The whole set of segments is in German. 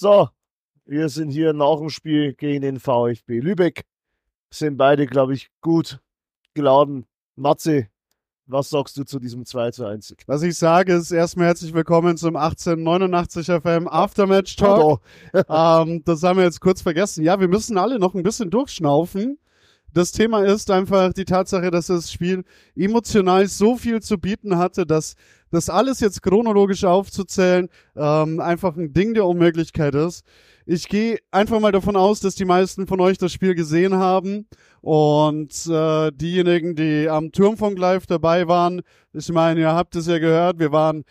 So, wir sind hier nach dem Spiel gegen den VfB Lübeck. Sind beide, glaube ich, gut geladen. Matze, was sagst du zu diesem 2 zu 1? Was ich sage, ist erstmal herzlich willkommen zum 1889 FM Aftermatch Talk. ähm, das haben wir jetzt kurz vergessen. Ja, wir müssen alle noch ein bisschen durchschnaufen. Das Thema ist einfach die Tatsache, dass das Spiel emotional so viel zu bieten hatte, dass das alles jetzt chronologisch aufzuzählen ähm, einfach ein Ding der Unmöglichkeit ist. Ich gehe einfach mal davon aus, dass die meisten von euch das Spiel gesehen haben und äh, diejenigen, die am Turmfunk Live dabei waren, ich meine, ihr habt es ja gehört, wir waren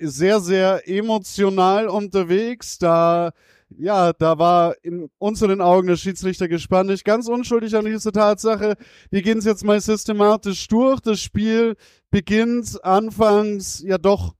sehr, sehr emotional unterwegs. Da ja, da war in unseren Augen der Schiedsrichter gespannt. Nicht ganz unschuldig an dieser Tatsache. Wir gehen es jetzt mal systematisch durch. Das Spiel beginnt anfangs ja doch,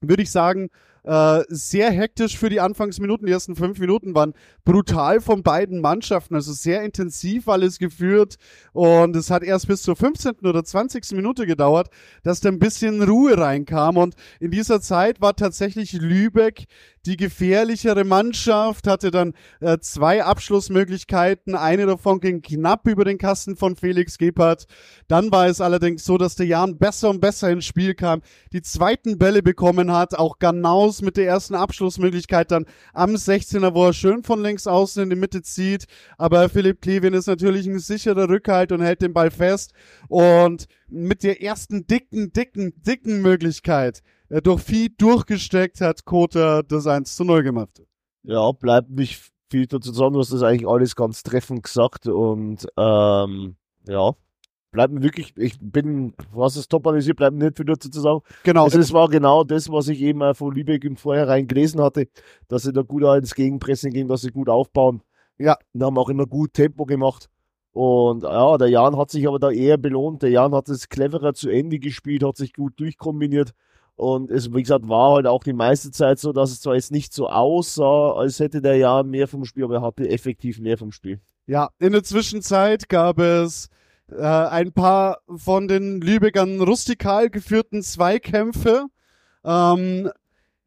würde ich sagen, äh, sehr hektisch für die Anfangsminuten. Die ersten fünf Minuten waren brutal von beiden Mannschaften, also sehr intensiv alles geführt. Und es hat erst bis zur 15. oder 20. Minute gedauert, dass da ein bisschen Ruhe reinkam. Und in dieser Zeit war tatsächlich Lübeck die gefährlichere Mannschaft, hatte dann äh, zwei Abschlussmöglichkeiten. Eine davon ging knapp über den Kasten von Felix Gebhardt. Dann war es allerdings so, dass der Jan besser und besser ins Spiel kam, die zweiten Bälle bekommen hat, auch Ganaus mit der ersten Abschlussmöglichkeit dann am 16er, wo er schön von links außen in die Mitte zieht. Aber Philipp Klevin ist natürlich ein sicherer Rückhalt und hält den Ball fest. Und mit der ersten dicken, dicken, dicken Möglichkeit durch Vieh durchgesteckt hat Kota das 1 zu 0 gemacht. Ja, bleibt nicht viel dazu sagen, du hast das eigentlich alles ganz treffend gesagt und ähm, ja, bleibt mir wirklich, ich bin, was ist top analysiert, bleibt mir nicht viel dazu zu sagen. Genau. Also es war genau das, was ich eben von Lübeck im Vorhinein gelesen hatte, dass sie da gut ins Gegenpressing gehen, dass sie gut aufbauen. Ja, und haben auch immer gut Tempo gemacht. Und ja, der Jan hat sich aber da eher belohnt. Der Jan hat es cleverer zu Ende gespielt, hat sich gut durchkombiniert. Und es, wie gesagt, war halt auch die meiste Zeit so, dass es zwar jetzt nicht so aussah, als hätte der Jan mehr vom Spiel, aber er hatte effektiv mehr vom Spiel. Ja, in der Zwischenzeit gab es äh, ein paar von den Lübeckern rustikal geführten Zweikämpfe. Ähm,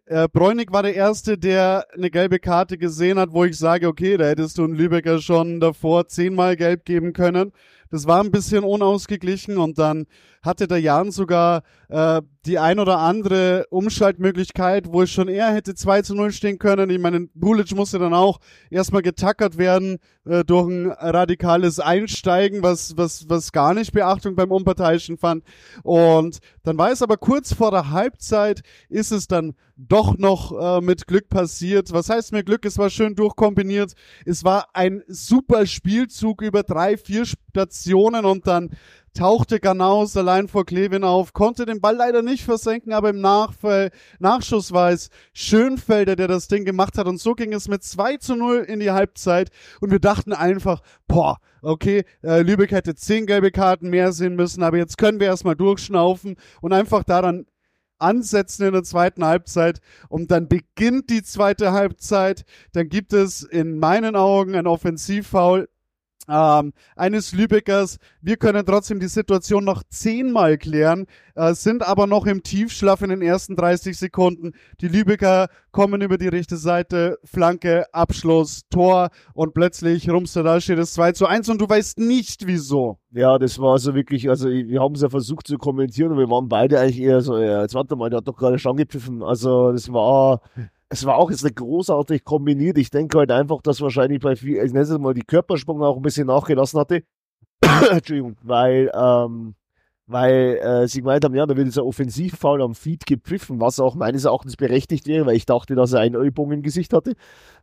äh, Bräunig war der Erste, der eine gelbe Karte gesehen hat, wo ich sage, okay, da hättest du einen Lübecker schon davor zehnmal gelb geben können. Das war ein bisschen unausgeglichen und dann hatte der Jan sogar äh, die ein oder andere Umschaltmöglichkeit, wo es schon eher hätte 2 zu 0 stehen können. Ich meine, Bulic musste dann auch erstmal getackert werden äh, durch ein radikales Einsteigen, was, was, was gar nicht Beachtung beim Unparteiischen fand. Und dann war es aber kurz vor der Halbzeit, ist es dann doch noch äh, mit Glück passiert. Was heißt mit Glück? Es war schön durchkombiniert. Es war ein super Spielzug über drei, vier Stationen und dann tauchte Ganaus allein vor Klevin auf, konnte den Ball leider nicht versenken, aber im Nachfall, Nachschuss war es Schönfelder, der das Ding gemacht hat. Und so ging es mit 2 zu 0 in die Halbzeit. Und wir dachten einfach, boah, okay, äh, Lübeck hätte 10 gelbe Karten mehr sehen müssen, aber jetzt können wir erstmal durchschnaufen und einfach daran ansetzen in der zweiten Halbzeit. Und dann beginnt die zweite Halbzeit, dann gibt es in meinen Augen ein Offensivfoul ähm, eines Lübeckers. Wir können trotzdem die Situation noch zehnmal klären, äh, sind aber noch im Tiefschlaf in den ersten 30 Sekunden. Die Lübecker kommen über die rechte Seite, Flanke, Abschluss, Tor und plötzlich rumst da, steht es 2 zu 1 und du weißt nicht wieso. Ja, das war also wirklich, also wir haben es ja versucht zu kommentieren und wir waren beide eigentlich eher so, ja, jetzt warte mal, der hat doch gerade schon gepfiffen. Also das war es war auch jetzt nicht großartig kombiniert. Ich denke halt einfach, dass wahrscheinlich bei viel, ich nenne es mal die Körpersprung auch ein bisschen nachgelassen hatte. Entschuldigung, weil ähm, weil äh, sie gemeint haben, ja, da wird dieser Offensivfoul am Feed gepfiffen, was auch meines Erachtens berechtigt wäre, weil ich dachte, dass er einen Übung im Gesicht hatte.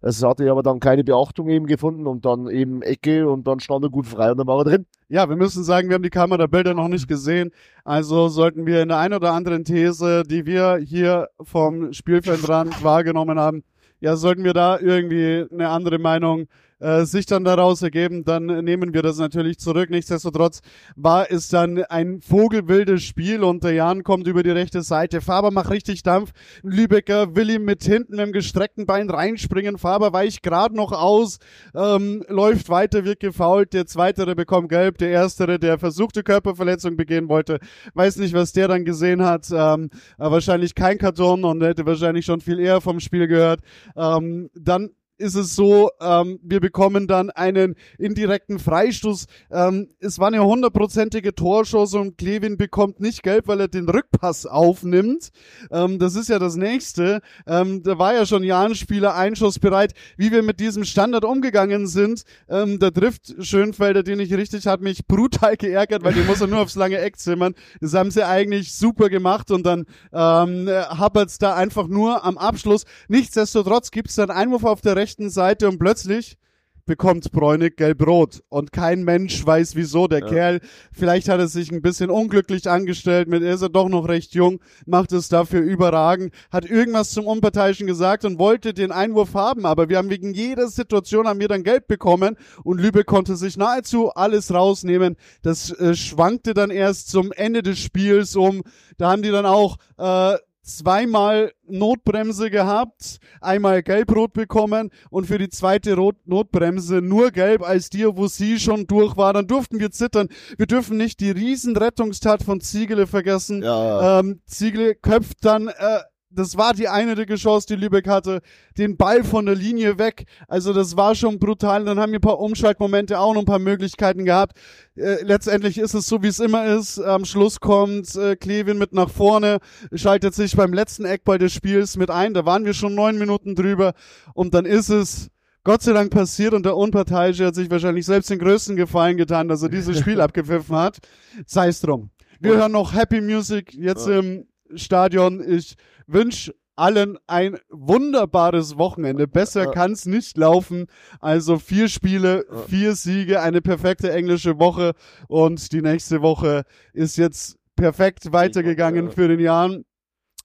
Es hatte aber dann keine Beachtung eben gefunden und dann eben Ecke und dann stand er gut frei und dann war er drin. Ja, wir müssen sagen, wir haben die Kamerabilder noch nicht gesehen, also sollten wir in der einen oder anderen These, die wir hier vom Spielfeldrand wahrgenommen haben, ja, sollten wir da irgendwie eine andere Meinung äh, sich dann daraus ergeben, dann nehmen wir das natürlich zurück. Nichtsdestotrotz war es dann ein vogelwildes Spiel und der Jan kommt über die rechte Seite. Faber macht richtig Dampf. Lübecker will ihm mit hinten dem gestreckten Bein reinspringen. Faber weicht gerade noch aus, ähm, läuft weiter, wird gefault. Der Zweitere bekommt gelb. Der Erstere, der versuchte Körperverletzung begehen wollte, weiß nicht, was der dann gesehen hat. Ähm, wahrscheinlich kein Karton und hätte wahrscheinlich schon viel eher vom Spiel gehört. Ähm, dann ist es so, ähm, wir bekommen dann einen indirekten Freistoß. Ähm, es war eine hundertprozentige Torschuss und Klevin bekommt nicht gelb, weil er den Rückpass aufnimmt. Ähm, das ist ja das Nächste. Ähm, da war ja schon Jahn-Spieler einschussbereit. Wie wir mit diesem Standard umgegangen sind, ähm, da trifft Schönfelder, den ich richtig, hat mich brutal geärgert, weil den muss er nur aufs lange Eck zimmern. Das haben sie eigentlich super gemacht und dann ähm, happert's da einfach nur am Abschluss. Nichtsdestotrotz gibt's dann Einwurf auf der rechten rechten Seite und plötzlich bekommt Bräunig gelb-rot und kein Mensch weiß wieso. Der ja. Kerl, vielleicht hat er sich ein bisschen unglücklich angestellt, mit er ist er doch noch recht jung, macht es dafür überragend, hat irgendwas zum Unparteiischen gesagt und wollte den Einwurf haben, aber wir haben wegen jeder Situation haben wir dann gelb bekommen und Lübeck konnte sich nahezu alles rausnehmen. Das äh, schwankte dann erst zum Ende des Spiels um. Da haben die dann auch äh, zweimal Notbremse gehabt, einmal gelb-rot bekommen und für die zweite Rot Notbremse nur gelb, als die, wo sie schon durch war. Dann durften wir zittern. Wir dürfen nicht die Riesenrettungstat von Ziegele vergessen. Ja. Ähm, Ziegele köpft dann äh, das war die eine Chance, die Lübeck hatte, den Ball von der Linie weg. Also das war schon brutal. Dann haben wir ein paar Umschaltmomente auch noch ein paar Möglichkeiten gehabt. Äh, letztendlich ist es so, wie es immer ist. Am Schluss kommt äh, Klevin mit nach vorne, schaltet sich beim letzten Eckball des Spiels mit ein. Da waren wir schon neun Minuten drüber. Und dann ist es Gott sei Dank passiert und der Unparteiische hat sich wahrscheinlich selbst den größten Gefallen getan, dass er dieses Spiel abgepfiffen hat. Sei es drum. Wir hören noch Happy Music jetzt im Stadion. Ich wünsche allen ein wunderbares Wochenende. Besser kann es nicht laufen. Also vier Spiele, vier Siege, eine perfekte englische Woche und die nächste Woche ist jetzt perfekt weitergegangen für den Jahren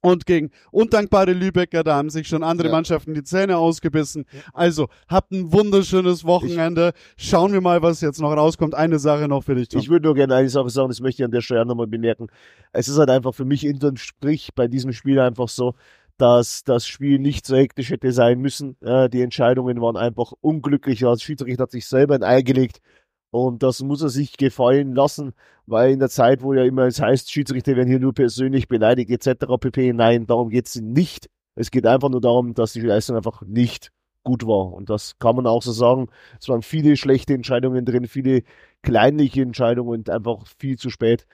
und gegen undankbare Lübecker, da haben sich schon andere ja. Mannschaften die Zähne ausgebissen. Also, habt ein wunderschönes Wochenende. Schauen wir mal, was jetzt noch rauskommt. Eine Sache noch für dich, Tom. Ich würde nur gerne eine Sache sagen, das möchte ich an der Stelle nochmal bemerken. Es ist halt einfach für mich unterm Strich bei diesem Spiel einfach so, dass das Spiel nicht so hektisch hätte sein müssen. Äh, die Entscheidungen waren einfach unglücklich. Das Schiedsrichter hat sich selber ein Ei gelegt. Und das muss er sich gefallen lassen, weil in der Zeit, wo ja immer es heißt, Schiedsrichter werden hier nur persönlich beleidigt etc. pp. Nein, darum geht es nicht. Es geht einfach nur darum, dass die Leistung einfach nicht gut war. Und das kann man auch so sagen. Es waren viele schlechte Entscheidungen drin, viele kleinliche Entscheidungen und einfach viel zu spät.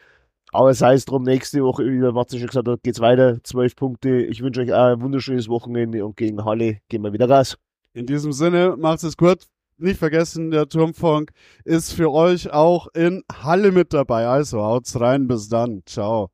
Aber es heißt drum, nächste Woche, wie der Matze schon gesagt hat, geht's weiter. Zwölf Punkte. Ich wünsche euch ein wunderschönes Wochenende und gegen Halle gehen wir wieder Gas. In diesem Sinne, macht es gut nicht vergessen, der Turmfunk ist für euch auch in Halle mit dabei. Also haut's rein, bis dann. Ciao.